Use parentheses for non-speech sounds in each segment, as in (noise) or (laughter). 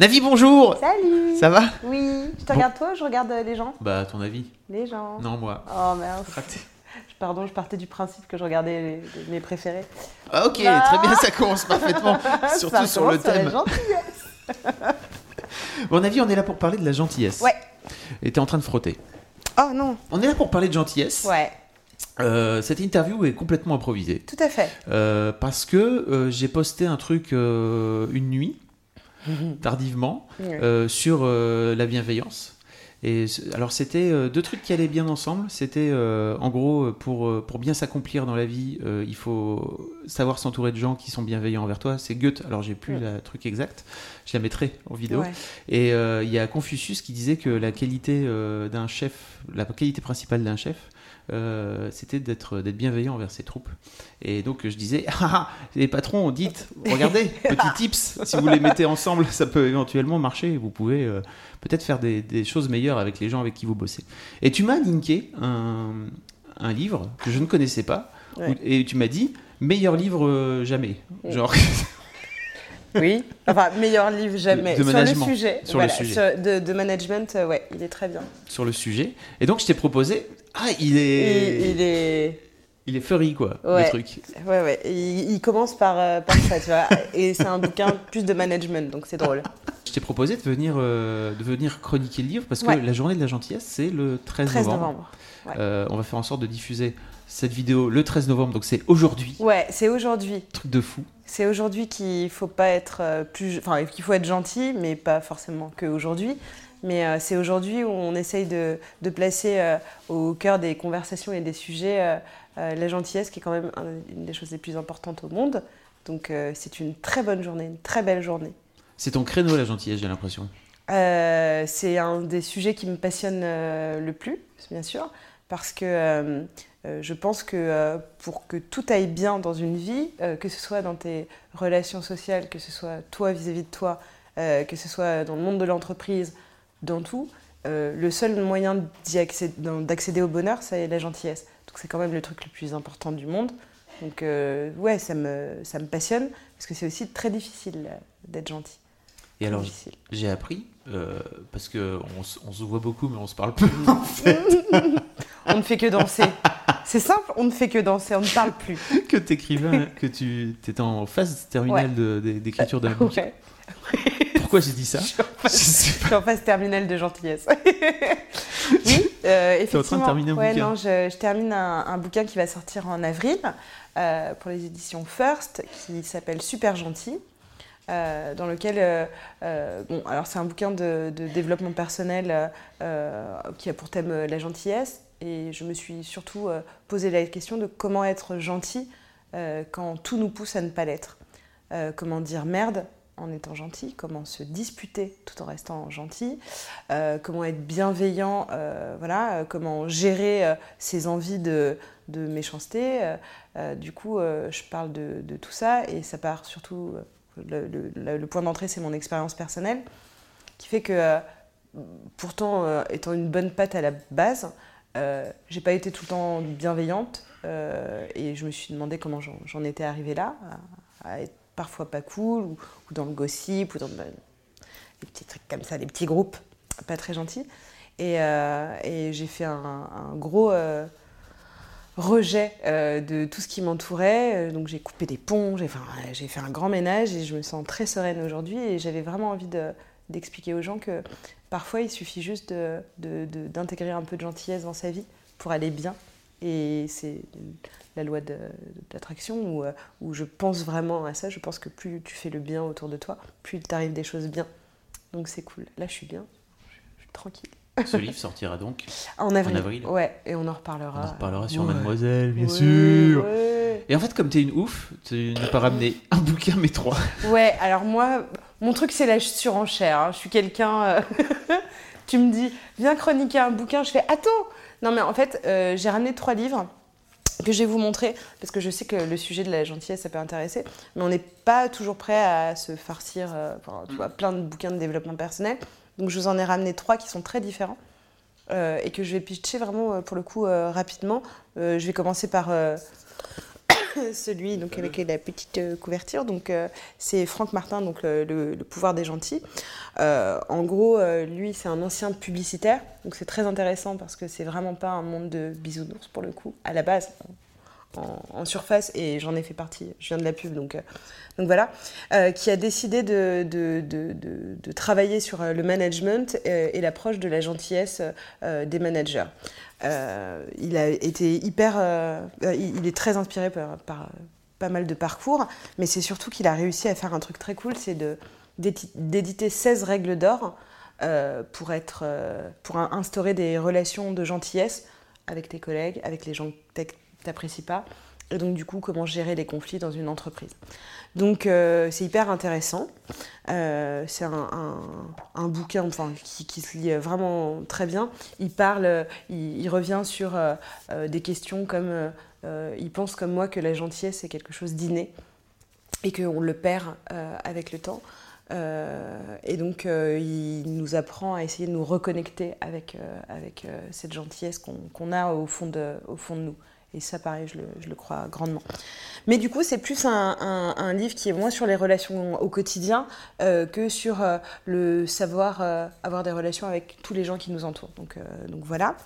Navi, bonjour Salut Ça va? Oui, je te Bon. regarde toi ou je regarde euh, les gens? Bah, ton avis Les gens. Non, moi. Oh merde. Raté. Je- Pardon, je partais du principe que je regardais les- mes préférés. Ah, ok, Ah. très bien, ça commence parfaitement. (laughs) Surtout Ça sur le la thème. gentillesse. Bon, Navi, on est là pour parler de la gentillesse. Ouais. Et t'es en train de frotter. Oh non. On est là pour parler de gentillesse. Ouais, Euh, cette interview est complètement improvisée. tout à fait. Euh, parce que euh, j'ai posté un truc une nuit, (laughs) tardivement, Ouais. euh, sur euh, la bienveillance. Et alors c'était euh, deux trucs qui allaient bien ensemble. C'était euh, en gros pour pour bien s'accomplir dans la vie, euh, il faut savoir s'entourer de gens qui sont bienveillants envers toi. C'est Goethe. Alors j'ai plus Ouais. le truc exact. Je la mettrai en vidéo. Ouais. Et euh, il y a Confucius qui disait que la qualité d'un chef, la qualité principale d'un chef, euh, c'était d'être bienveillant envers ses troupes. Et donc je disais, (laughs) ah, ah, les patrons, dites, regardez, (laughs) petits tips, si vous les mettez ensemble, ça peut éventuellement marcher. Vous pouvez euh, peut-être faire des, des choses meilleures avec les gens avec qui vous bossez. Et tu m'as linké un, un livre que je ne connaissais pas, Ouais. où- et tu m'as dit, meilleur livre euh, jamais. Ouais. Genre, (laughs) Oui. Enfin, meilleur livre jamais. De sur le sujet. Sur le sujet. sur- de, de management, euh, ouais, il est très bien. sur le sujet. Et donc je t'ai proposé, ah, il est... Il, il est. Il est furry, quoi, Ouais. le truc. Ouais, ouais. Il, il commence par, euh, par ça, tu vois. Et c'est un bouquin plus de management, donc c'est drôle. Je t'ai proposé de venir, euh, de venir chroniquer le livre parce que Ouais. la journée de la gentillesse, c'est le 13, 13 novembre. novembre. Ouais. Euh, on va faire en sorte de diffuser cette vidéo le 13 novembre, donc c'est aujourd'hui. Ouais, c'est aujourd'hui. Truc de fou. C'est aujourd'hui qu'il faut pas être euh, plus, enfin qu'il faut être gentil, mais pas forcément que aujourd'hui. Mais euh, c'est aujourd'hui où on essaye de, de placer euh, au cœur des conversations et des sujets euh, la gentillesse, qui est quand même un- une des choses les plus importantes au monde. Donc c'est une très bonne journée, une très belle journée. C'est ton créneau, la gentillesse, j'ai l'impression. C'est un des sujets qui me passionne le plus, bien sûr, parce que euh, je pense que euh, pour que tout aille bien dans une vie, euh, que ce soit dans tes relations sociales, que ce soit toi vis-à-vis de toi, que ce soit dans le monde de l'entreprise, dans tout, le seul moyen d'y accéder- d'en- d'accéder au bonheur, c'est la gentillesse. Donc c'est quand même le truc le plus important du monde. Donc ouais, ça me, ça me passionne, parce que c'est aussi très difficile d'être gentil. Et alors, j'ai appris, euh, parce que on, s- on se voit beaucoup, mais on se parle peu, en fait, (laughs) On ne fait que danser. C'est simple, on ne fait que danser, on ne parle plus. (laughs) que t'écrivais, que tu étais en phase terminale de- de- d'écriture d'un bouquin. Ouais. Pourquoi j'ai dit ça (laughs) Je suis en phase- sais je suis en phase terminale de gentillesse. (laughs) oui, euh, T'es en train de effectivement. terminer un ouais, bouquin. non, je, je termine un, un bouquin qui va sortir en avril euh, pour les éditions First, qui s'appelle Super Gentil. euh, dans lequel, euh, euh, bon, alors c'est un bouquin de, de développement personnel qui a pour thème la gentillesse, et je me suis surtout euh, posé la question de comment être gentil euh, quand tout nous pousse à ne pas l'être. Euh, comment dire merde en étant gentil, comment se disputer tout en restant gentil, comment être bienveillant, voilà, comment gérer ses envies de, méchanceté. du coup, je parle de, tout ça et ça part surtout, le, le- point d'entrée, c'est mon expérience personnelle, qui fait que, pourtant, étant une bonne patte à la base, euh, j'ai pas été tout le temps bienveillante euh, et je me suis demandé comment j'en étais arrivée là, à, être parfois pas cool ou, dans le gossip ou dans le- des petits trucs comme ça, des petits groupes pas très gentils. Et, euh, j'ai fait un, gros rejet de tout ce qui m'entourait. Donc j'ai coupé des ponts, j'ai fait un grand ménage et je me sens très sereine aujourd'hui. Et j'avais vraiment envie de- d'expliquer aux gens que parfois il suffit juste d'intégrer un peu de gentillesse dans sa vie pour aller bien. Et c'est la loi d'attraction où, euh, où je pense vraiment à ça. Je pense que plus tu fais le bien autour de toi, plus il t'arrive des choses bien. Donc c'est cool. Là, je suis bien. Je suis tranquille. Ce livre sortira donc. (laughs) En avril. avril. Ouais, et on en reparlera. On en reparlera sur Ouais. Mademoiselle, bien Ouais, sûr. ouais. Et en fait, comme t'es une ouf, tu n'as pas ramené un bouquin, mais trois. Ouais, alors moi, mon truc, c'est la surenchère. hein. Je suis quelqu'un. euh, (laughs) tu me dis, viens chroniquer un bouquin. Je fais, attends Non, mais en fait, euh, j'ai ramené trois livres que je vais vous montrer parce que je sais que le sujet de la gentillesse, ça peut intéresser. Mais on n'est pas toujours prêt à se farcir euh, enfin, tu vois, plein de bouquins de développement personnel. Donc, je vous en ai ramené trois qui sont très différents. euh, et que je vais pitcher vraiment pour le coup euh, rapidement. Je vais commencer par (laughs) celui donc avec la petite euh, couverture. Donc euh, c'est Franck Martin, donc le, le- le pouvoir des gentils. Euh, en gros, euh, lui c'est un ancien publicitaire, donc c'est très intéressant parce que c'est vraiment pas un monde de bisounours pour le coup à la base. En, en surface et j'en ai fait partie, je viens de la pub donc, euh, donc voilà, Euh, qui a décidé de, de, de- de- de travailler sur euh, le management euh, et l'approche de la gentillesse euh, des managers. Euh, il a été hyper. euh, euh, il est très inspiré par, pas mal de parcours, mais c'est surtout qu'il a réussi à faire un truc très cool c'est d'éditer 16 règles d'or pour, être, pour in- instaurer des relations de gentillesse avec tes collègues, avec les gens que t'apprécies pas, et donc du coup comment gérer les conflits dans une entreprise. Donc euh, c'est hyper intéressant. Euh, c'est un, un- bouquin enfin, qui, qui se lit vraiment très bien. Il parle, euh, il, revient sur des questions comme il pense comme moi que la gentillesse est quelque chose d'inné et qu'on le perd avec le temps. Et donc il nous apprend à essayer de nous reconnecter avec, avec cette gentillesse qu'on qu'on a au fond, de, au fond de nous. Et ça, pareil, je le, je le crois grandement. Mais du coup, c'est plus un, un- un livre qui est moins sur les relations au quotidien euh, que sur euh, le savoir euh, avoir des relations avec tous les gens qui nous entourent. Donc, donc voilà.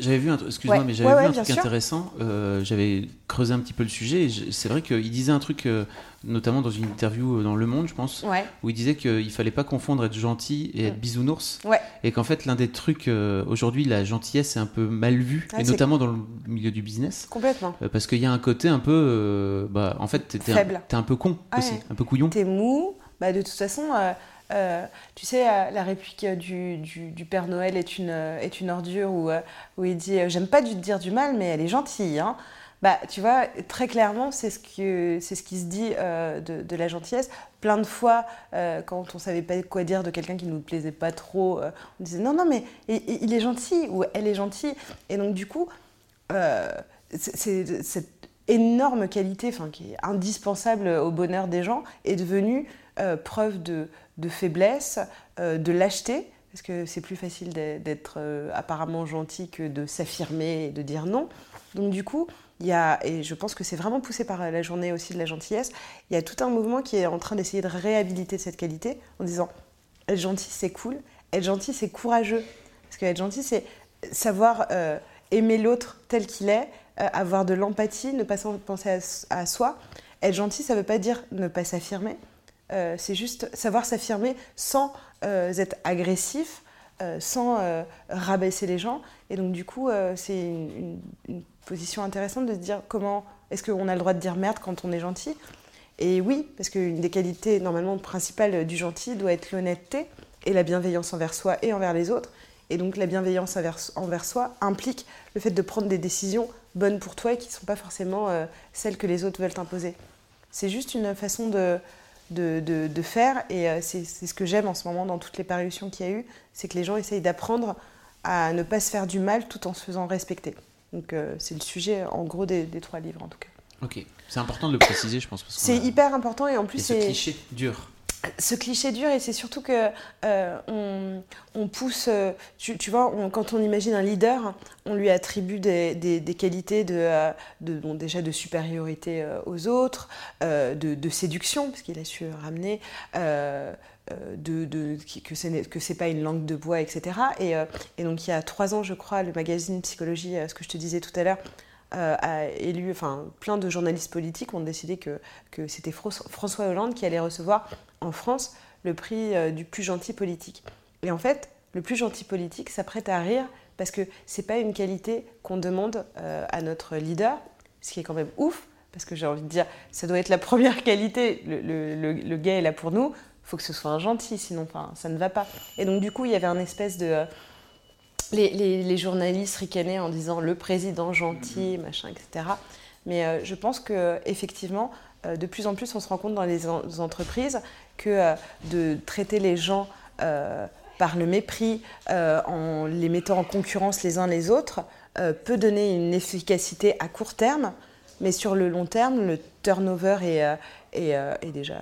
J'avais vu un truc, excuse-moi, Ouais. mais j'avais Ouais, vu un truc sûr. intéressant. j'avais creusé un petit peu le sujet. et je- C'est vrai qu'il disait un truc, notamment dans une interview dans Le Monde, je pense, Ouais. où il disait qu'il fallait pas confondre être gentil et être Mm. bisounours. Ouais. Et qu'en fait, l'un des trucs euh, aujourd'hui, la gentillesse est un peu mal vue, Ouais, et notamment dans le milieu du business. Complètement. Euh, Parce qu'il y a un côté un peu, euh, bah, en fait, t'es un, t'es un peu con aussi, un peu couillon. T'es mou, bah de toute façon, euh, euh, tu sais, euh, la réplique du, du- du Père Noël est une, euh, est une ordure où, euh, où il dit euh, J'aime pas du dire du mal, mais elle est gentille. hein. Bah, tu vois, très clairement, c'est ce, que, c'est ce qui se dit euh, de, la gentillesse. Plein de fois, euh, quand on savait pas quoi dire de quelqu'un qui nous plaisait pas trop, euh, on disait non, non, mais il, est gentil ou elle est gentille. Et donc, du coup, cette énorme qualité, qui est indispensable au bonheur des gens, est devenue preuve de, de faiblesse, de lâcheté, parce que c'est plus facile d'être- apparemment gentil que de s'affirmer et de dire non. Donc du coup, il y a, et je pense que c'est vraiment poussé par la journée aussi de la gentillesse, il y a tout un mouvement qui est en train d'essayer de réhabiliter cette qualité en disant être gentil c'est cool, être gentil c'est courageux. Parce que être gentil c'est savoir euh, aimer l'autre tel qu'il est, euh, avoir de l'empathie, ne pas penser à, à soi. Être gentil ça veut pas dire ne pas s'affirmer, Euh, c'est juste savoir s'affirmer sans euh, être agressif, euh, sans euh, rabaisser les gens. Et donc, du coup, c'est une, une- une position intéressante de se dire comment est-ce qu'on a le droit de dire merde quand on est gentil Et oui, parce qu'une des qualités normalement principales du gentil doit être l'honnêteté et la bienveillance envers soi et envers les autres. Et donc, la bienveillance envers, soi implique le fait de prendre des décisions bonnes pour toi et qui ne sont pas forcément euh, celles que les autres veulent t'imposer. C'est juste une façon de, de, de- faire. Et euh, c'est ce que j'aime en ce moment dans toutes les parutions qu'il y a eu, c'est que les gens essayent d'apprendre à ne pas se faire du mal tout en se faisant respecter. Donc euh, c'est le sujet en gros des, des trois livres en tout cas. Ok, c'est important de le préciser, je pense. C'est a- hyper important et en plus Et ce c'est cliché dur. ce cliché dur et c'est surtout que euh, on, on pousse, euh, tu, tu vois, on- quand on imagine un leader, on lui attribue des, des- des qualités de, de- bon, déjà de supériorité aux autres, de, de séduction, parce qu'il a su ramener, qui- que ce n'est pas une langue de bois, etc. Et, euh, et donc il y a trois ans, je crois, le magazine Psychologie, euh, ce que je te disais tout à l'heure, euh, a élu, enfin, plein de journalistes politiques ont décidé que, c'était François Hollande qui allait recevoir en France le prix euh, du plus gentil politique. Et en fait, le plus gentil politique s'apprête à rire parce que c'est pas une qualité qu'on demande euh, à notre leader, ce qui est quand même ouf, parce que j'ai envie de dire, ça doit être la première qualité. Le, le, le- le gars est là pour nous, faut que ce soit un gentil, sinon ça ne va pas. Et donc du coup, il y avait un espèce de... euh, les, les- les journalistes ricanaient en disant le président gentil, machin, etc. Mais je pense que effectivement, de plus en plus, on se rend compte dans les entreprises que de traiter les gens par le mépris, en les mettant en concurrence les uns les autres, peut donner une efficacité à court terme, mais sur le long terme, le turnover est, est, déjà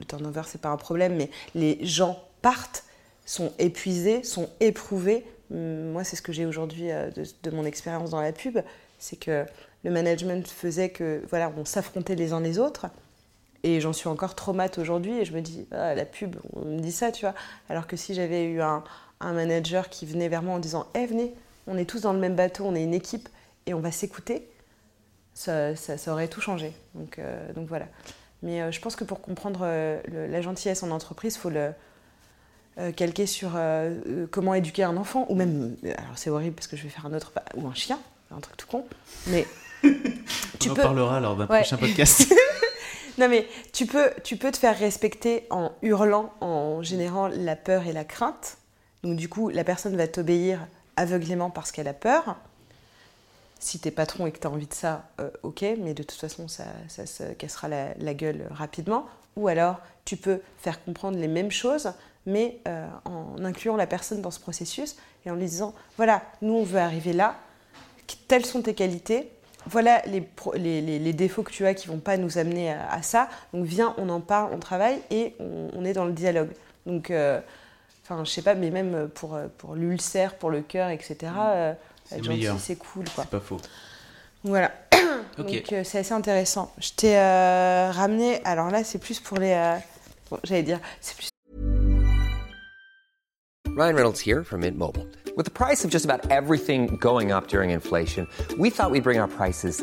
le turnover, c'est pas un problème, mais les gens partent, sont épuisés, sont éprouvés. Hum, moi, c'est ce que j'ai aujourd'hui euh, de, mon expérience dans la pub, c'est que le management faisait que voilà, on s'affrontait les uns les autres. Et j'en suis encore traumate aujourd'hui et je me dis, ah, la pub, on me dit ça, tu vois. Alors que si j'avais eu un, manager qui venait vers moi en disant, eh, venez, on est tous dans le même bateau, on est une équipe et on va s'écouter, ça, aurait tout changé. Donc, euh, donc voilà. Mais euh, je pense que pour comprendre euh, la gentillesse en entreprise, il faut le euh, calquer sur comment éduquer un enfant, ou même, alors c'est horrible parce que je vais faire un autre, ou un chien, un truc tout con, mais... (laughs) tu On en parlera lors d'un prochain podcast. (laughs) (laughs) non mais tu peux, tu peux te faire respecter en hurlant, en générant la peur et la crainte. Donc du coup, la personne va t'obéir aveuglément parce qu'elle a peur. Si t'es patron et que tu as envie de ça, euh, ok, mais de toute façon, ça, ça se cassera la, gueule rapidement. Ou alors, tu peux faire comprendre les mêmes choses, mais euh, en incluant la personne dans ce processus et en lui disant, voilà, nous, on veut arriver là, telles sont tes qualités, voilà les, les, les, défauts que tu as qui vont pas nous amener à, ça, donc viens, on en parle, on travaille et on, est dans le dialogue. Donc, euh, enfin, je sais pas, mais même pour, pour l'ulcère, pour le cœur, etc., être gentil, c'est cool. C'est pas faux. Voilà. (coughs) Donc euh, c'est assez intéressant. Je t'ai euh, ramené. Alors là, c'est plus pour les. Euh, bon, J'allais dire, c'est plus. Ryan Reynolds here from Mint Mobile. With the price of just about everything going up during inflation, we thought we'd bring our prices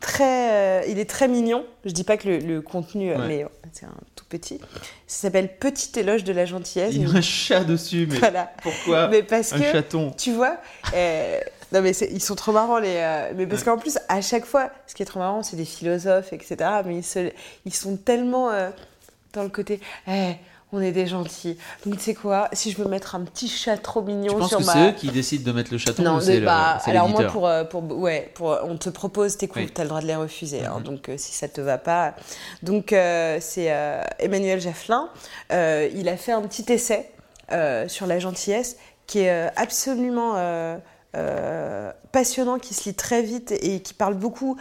très, euh, il est très mignon. Je dis pas que le, contenu, euh, mais c'est un tout petit. Ça s'appelle Petit éloge de la gentillesse. Il y a un chat dessus, mais pourquoi mais parce un que, chaton Tu vois, euh, non mais ils sont trop marrants les. mais parce qu'en plus à chaque fois, ce qui est trop marrant, c'est des philosophes, etc. Mais ils, ils sont tellement dans le côté. Eh, on est des gentils. Donc tu sais quoi, si je veux mettre un petit chat trop mignon tu penses sur que c'est eux qui décident de mettre le chaton non, ou c'est bah, alors moi pour, euh, pour ouais pour on te propose tes coups, tu as le droit de les refuser. Hein. Mhm. donc euh, si ça te va pas, donc euh, c'est Emmanuel Jafflin. il a fait un petit essai sur la gentillesse qui est absolument passionnant, qui se lit très vite et qui parle beaucoup,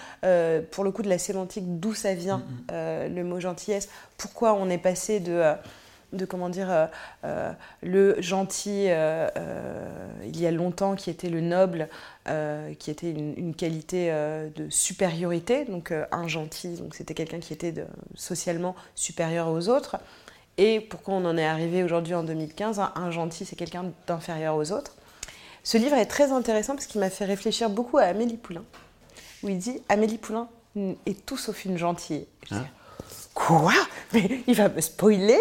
pour le coup, de la sémantique, d'où ça vient, mhm. le mot gentillesse, pourquoi on est passé de de comment dire euh, euh, le gentil euh, il y a longtemps qui était le noble qui était une, qualité de supériorité donc un gentil donc c'était quelqu'un qui était socialement supérieur aux autres. Et pourquoi on en est arrivé aujourd'hui en 2015 un, gentil c'est quelqu'un d'inférieur aux autres. Ce livre est très intéressant parce qu'il m'a fait réfléchir beaucoup à Amélie Poulain où il dit Amélie Poulain est tout sauf une gentille. Ah. Quoi? Mais il va me spoiler?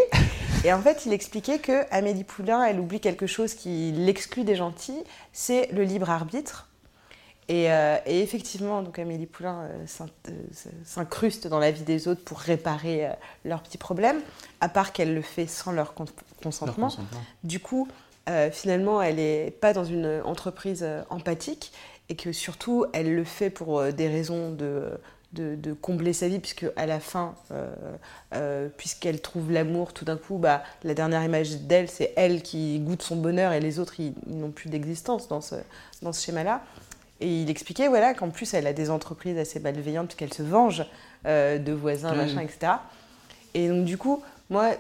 Et en fait, il expliquait que Amélie Poulain, elle oublie quelque chose qui l'exclut des gentils, c'est le libre arbitre. Et, euh, effectivement, donc Amélie Poulain euh, euh, s'incruste dans la vie des autres pour réparer leurs petits problèmes, à part qu'elle le fait sans leur, consentement. Du coup, finalement, elle n'est pas dans une entreprise empathique et que surtout, elle le fait pour des raisons de de, combler sa vie, puisque à la fin, euh, euh, puisqu'elle trouve l'amour, tout d'un coup, bah, la dernière image d'elle, c'est elle qui goûte son bonheur et les autres, ils, n'ont plus d'existence dans ce, dans ce schéma-là. Et il expliquait voilà, qu'en plus, elle a des entreprises assez malveillantes, puisqu'elle se venge euh, de voisins, machin, etc. Et donc, du coup, moi,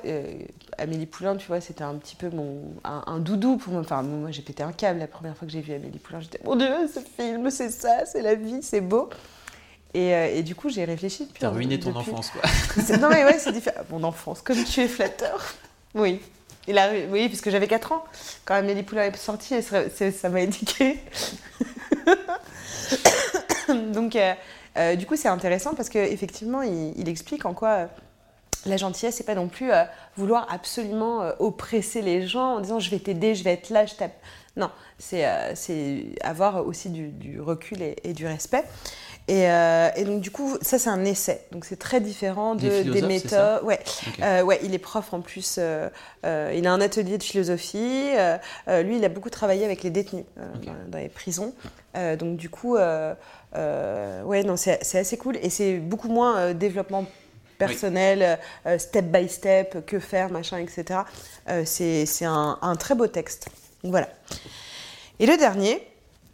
Amélie Poulain, tu vois, c'était un petit peu mon, un, doudou pour moi. Enfin, moi, j'ai pété un câble la première fois que j'ai vu Amélie Poulain. J'étais, mon Dieu, ce film, c'est ça, c'est la vie, c'est beau. Euh, et, du coup, j'ai réfléchi depuis. T'as ruiné ton enfance, quoi. (laughs) non, mais ouais, c'est différent. Mon enfance, comme tu es flatteur. Oui. Il a, oui, puisque j'avais 4 ans. Quand Amélie Poulain est sortie, ça m'a indiqué. (coughs) Donc, euh, Euh, du coup, c'est intéressant parce qu'effectivement, il, il explique en quoi euh, la gentillesse, c'est pas non plus vouloir absolument oppresser les gens en disant je vais t'aider, je vais être là, je tape. Non, c'est c'est avoir aussi du, du recul et, et du respect. Et, euh, et donc du coup, ça c'est un essai, donc c'est très différent Des de, méthodes. Ouais. Ok. Euh, ouais, il est prof en plus. euh, il a un atelier de philosophie. lui, il a beaucoup travaillé avec les détenus dans, dans les prisons. Donc du coup, ouais, non, c'est assez cool et c'est beaucoup moins développement personnel, step by step, que faire, machin, etc. C'est c'est un, un très beau texte. Donc voilà. Et le dernier,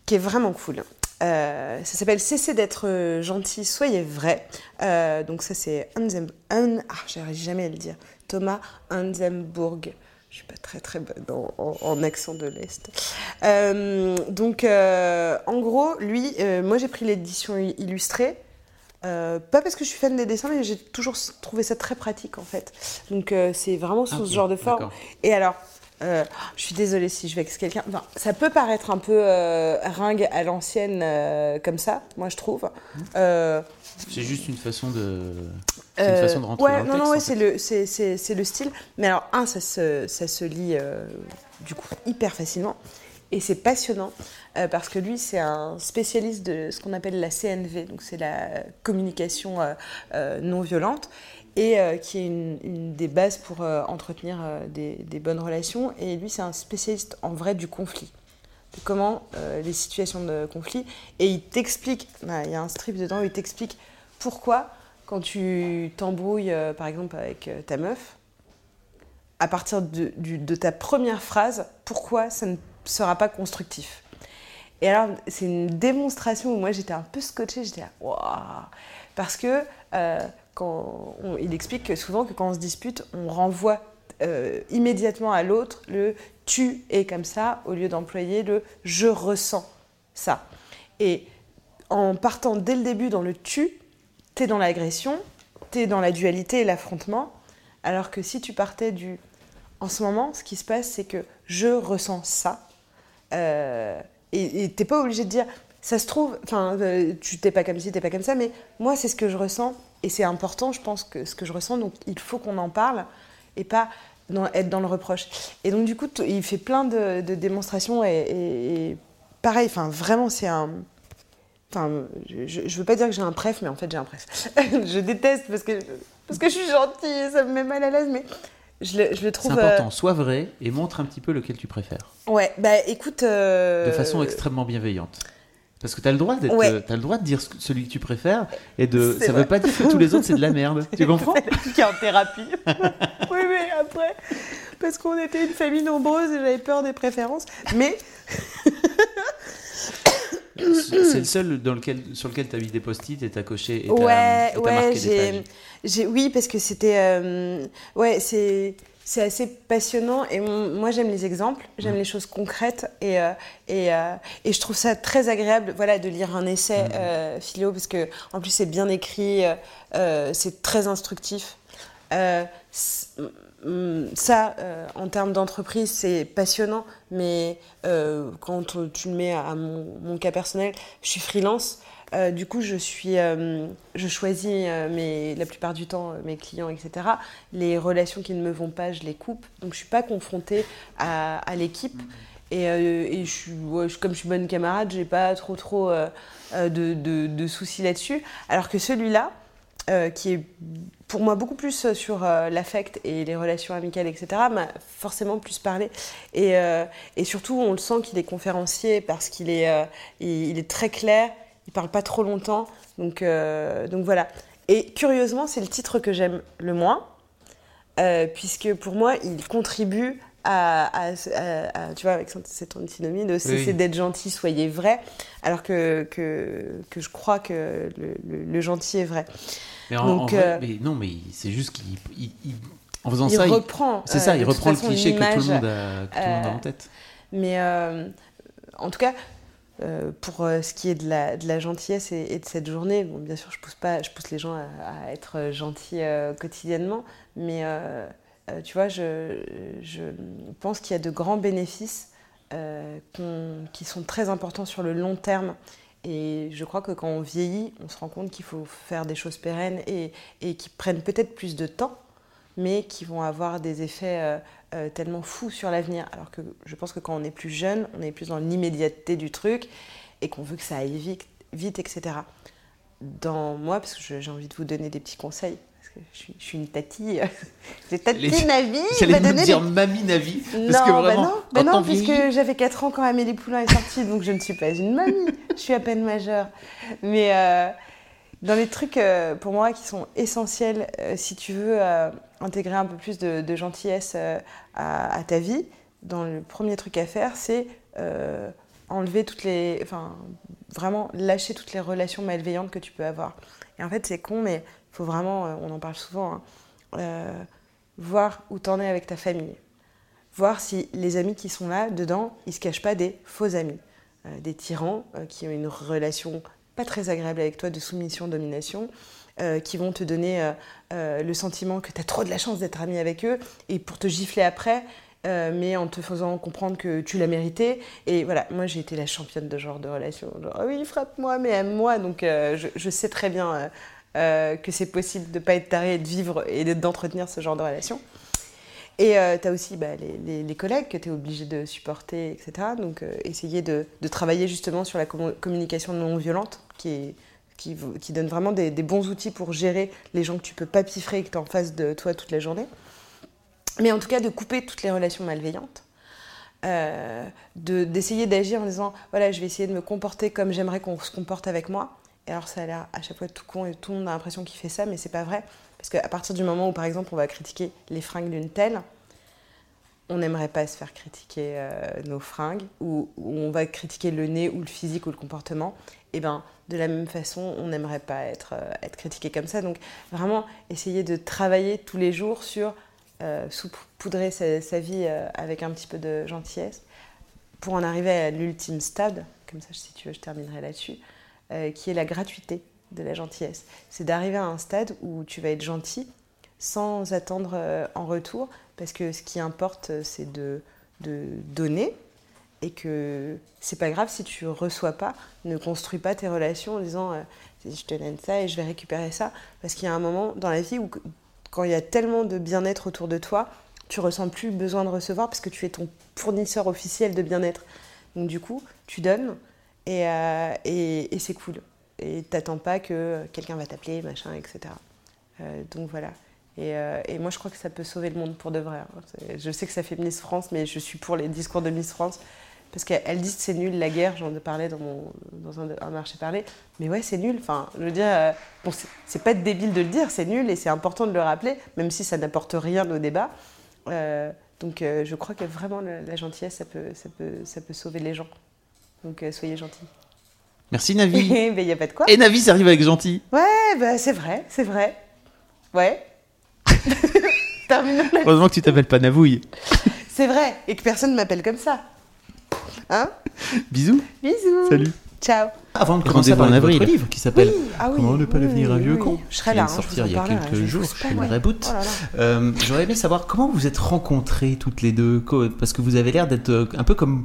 qui est vraiment cool. Euh, ça s'appelle Cessez d'être euh, gentil, soyez vrai. Euh, donc ça c'est Anzem, Un- ah, j'arrive jamais à le dire. Thomas Anzembourg. Je suis pas très très bonne en, en- en accent de l'Est. Euh, donc en gros, lui, moi j'ai pris l'édition illustrée. Pas parce que je suis fan des dessins, mais j'ai toujours trouvé ça très pratique en fait. Donc c'est vraiment sous Ah, ce genre de forme. Et alors, euh, je suis désolée si je vexe quelqu'un. Enfin, ça peut paraître un peu euh, ringue à l'ancienne euh, comme ça, moi je trouve. C'est juste une façon de. Une façon de rentrer ouais, dans le non, texte. non, ouais, c'est le, le style. Mais alors, un, ça se, ça se lit du coup hyper facilement. Et c'est passionnant parce que lui, c'est un spécialiste de ce qu'on appelle la CNV, donc c'est la communication non violente, et euh, qui est une, des bases pour euh, entretenir euh, des, bonnes relations. Et lui, c'est un spécialiste en vrai du conflit de comment les situations de conflit. Et il t'explique, ah, il y a un strip dedans où il t'explique pourquoi, quand tu t'embrouilles, par exemple, avec ta meuf, à partir de, ta première phrase, pourquoi ça ne sera pas constructif. Et alors, c'est une démonstration où moi j'étais un peu scotchée, j'étais là, waouh Parce que il explique que souvent que quand on se dispute, on renvoie euh, immédiatement à l'autre le tu es comme ça au lieu d'employer le je ressens ça. Et en partant dès le début dans le tu, t'es dans l'agression, t'es dans la dualité et l'affrontement, alors que si tu partais du en ce moment, ce qui se passe, c'est que je ressens ça. Euh, et et t'es pas obligé de dire, ça se trouve, enfin, euh, tu t'es pas comme ci, t'es pas comme ça, mais moi, c'est ce que je ressens. Et c'est important, je pense, que ce que je ressens, donc il faut qu'on en parle et pas dans- être dans le reproche. Et donc, du coup, il fait plein de, de démonstrations et, et- et pareil, enfin, vraiment, c'est un. Enfin, je, je, veux pas dire que j'ai un préf, mais en fait, j'ai un préf. (laughs) je déteste parce que, parce que je suis gentille et ça me met mal à l'aise, mais je le, je le C'est trouve. important, sois vrai et montre un petit peu lequel tu préfères. euh, Ouais, bah écoute. euh, De façon extrêmement bienveillante. Parce que tu as le droit d'être, Ouais. euh, t'as le droit de dire celui que tu préfères et de. Ça vrai. veut pas dire que tous les autres c'est de la merde. (laughs) Tu comprends? Qui est en thérapie. (laughs) oui, mais après, parce qu'on était une famille nombreuse et j'avais peur des préférences. Mais C'est le seul dans lequel, sur lequel tu as mis des post-it et t'as coché et t'as ouais, t'as ouais, marqué des pages. oui, parce que c'était, euh, ouais, c'est, c'est assez passionnant et moi j'aime les exemples, j'aime les choses concrètes et euh, et, euh, et je trouve ça très agréable, voilà, de lire un essai euh, philo parce que en plus c'est bien écrit, c'est très instructif. Mm, ça, en termes d'entreprise, c'est passionnant, mais quand tu le mets à mon, mon cas personnel, je suis freelance. Euh, du coup, je suis, euh, je choisis euh, mes, la plupart du temps mes clients, etc. Les relations qui ne me vont pas, je les coupe. Donc, je suis pas confrontée à, à l'équipe. Et, euh, et je suis, ouais, comme je suis bonne camarade, j'ai pas trop trop de, de- de soucis là-dessus. Alors que celui-là, qui est pour moi beaucoup plus sur l'affect et les relations amicales, etc., m'a forcément plus parlé. Et, et surtout, on le sent qu'il est conférencier parce qu'il est, il, il est très clair, il parle pas trop longtemps. Donc, euh, donc voilà. Et curieusement, c'est le titre que j'aime le moins, euh, puisque pour moi, il contribue à, à- à- à- tu vois, avec cette antinomie de cesser Oui. d'être gentil, soyez vrai, alors que, que, que je crois que le, le- le gentil est vrai. Mais en, Donc, en vrai, euh, mais non, mais c'est juste qu'il. il- il- en faisant il ça, il- reprend. c'est ça, il reprend le cliché que tout le monde a, que tout le monde a en tête. Mais en tout cas, euh, pour euh, ce qui est de la, gentillesse et, de cette journée, bon, bien sûr, je pousse pas, je pousse les gens à, être gentils euh, quotidiennement, mais tu vois, je, pense qu'il y a de grands bénéfices qui sont très importants sur le long terme. Et je crois que quand on vieillit, on se rend compte qu'il faut faire des choses pérennes et qui prennent peut-être plus de temps, mais qui vont avoir des effets euh, euh, tellement fous sur l'avenir. Alors que je pense que quand on est plus jeune, on est plus dans l'immédiateté du truc et qu'on veut que ça aille vite, vite etc. Dans moi, parce que j'ai envie de vous donner des petits conseils, je suis, je suis une tati. (laughs) J'ai tati Les- Navi. (laughs) J'allais donné dire mamie Navi. Parce non, que bah non, bah non on puisque j'avais 4 ans quand Amélie Poulain est sortie, donc je ne suis pas une mamie. Je suis à peine majeure. Mais euh, dans les trucs, euh, pour moi, qui sont essentiels, euh, si tu veux euh, intégrer un peu plus de, gentillesse à, ta vie, dans le premier truc à faire, c'est enlever toutes les. Enfin, vraiment lâcher toutes les relations malveillantes que tu peux avoir. Et en fait, c'est con, mais il faut vraiment, on en parle souvent, hein, voir où t'en es avec ta famille. Voir si les amis qui sont là, dedans, ils se cachent pas des faux amis. Des tyrans qui ont une relation pas très agréable avec toi de soumission, domination, euh, qui vont te donner euh, euh, le sentiment que tu as trop de la chance d'être ami avec eux et pour te gifler après, mais en te faisant comprendre que tu l'as mérité. Et voilà, moi j'ai été la championne de genre de relation. Genre, ah oui, frappe-moi, mais aime-moi. Donc je, sais très bien que c'est possible de pas être taré de vivre et de- d'entretenir ce genre de relation. Et tu as aussi bah, les, collègues que tu es obligé de supporter, etc. Donc, euh, essayer de, travailler justement sur la commu- communication non violente, qui, donne vraiment des, bons outils pour gérer les gens que tu peux pas piffrer et que tu en face de toi toute la journée. Mais en tout cas, de couper toutes les relations malveillantes. Euh, de- d'essayer d'agir en disant voilà, je vais essayer de me comporter comme j'aimerais qu'on se comporte avec moi. Et alors, ça a l'air à chaque fois tout con et tout le monde a l'impression qu'il fait ça, mais c'est pas vrai. Parce qu'à partir du moment où, par exemple, on va critiquer les fringues d'une telle, on n'aimerait pas se faire critiquer euh, nos fringues, ou, on va critiquer le nez, ou le physique, ou le comportement. Et ben, de la même façon, on n'aimerait pas être, euh, être critiqué comme ça. Donc, vraiment, essayer de travailler tous les jours sur euh, sa, sa vie avec un petit peu de gentillesse pour en arriver à l'ultime stade, comme ça, si tu veux, je terminerai là-dessus, qui est la gratuité de la gentillesse. C'est d'arriver à un stade où tu vas être gentil sans attendre euh, en retour, parce que ce qui importe, c'est de, de donner, et que c'est pas grave si tu reçois pas, ne construis pas tes relations en disant euh, je te donne ça et je vais récupérer ça, parce qu'il y a un moment dans la vie où quand il y a tellement de bien-être autour de toi, tu ressens plus besoin de recevoir parce que tu es ton fournisseur officiel de bien-être. Donc du coup, tu donnes et, euh, et, et c'est cool. Et t'attends pas que quelqu'un va t'appeler, machin, etc. Euh, donc voilà. Et, euh, et moi, je crois que ça peut sauver le monde pour de vrai. hein. Je sais que ça fait Miss France, mais je suis pour les discours de Miss France. Parce qu'elles disent que c'est nul la guerre, j'en parlais dans, dans un, marché parlé. Mais ouais, c'est nul. Enfin, je veux dire, euh, bon, c'est- pas débile de le dire, c'est nul et c'est important de le rappeler, même si ça n'apporte rien au débat. Euh, donc je crois que vraiment le- la gentillesse, ça peut, ça, peut, ça peut sauver les gens. Donc soyez gentils. Merci Navi. Mais il n'y a pas de quoi. Et Navi, ça arrive avec gentil. Ouais, bah, c'est vrai, c'est vrai. Ouais. (laughs) Heureusement que tu t'appelles pas Navouille. C'est vrai, et que personne ne m'appelle comme ça. Hein? Bisous. Bisous. Salut. Ciao. Avant de commencer par par votre votre livre qui s'appelle Oui, ah oui, Comment ne pas oui, devenir un vieux oui. con Je serai qui là, vient de hein, je sortir il y a quelques jours chez le Reboot. Oh. Euh, J'aurais aimé savoir comment vous êtes rencontrés toutes les deux, parce que vous avez l'air d'être euh, un peu comme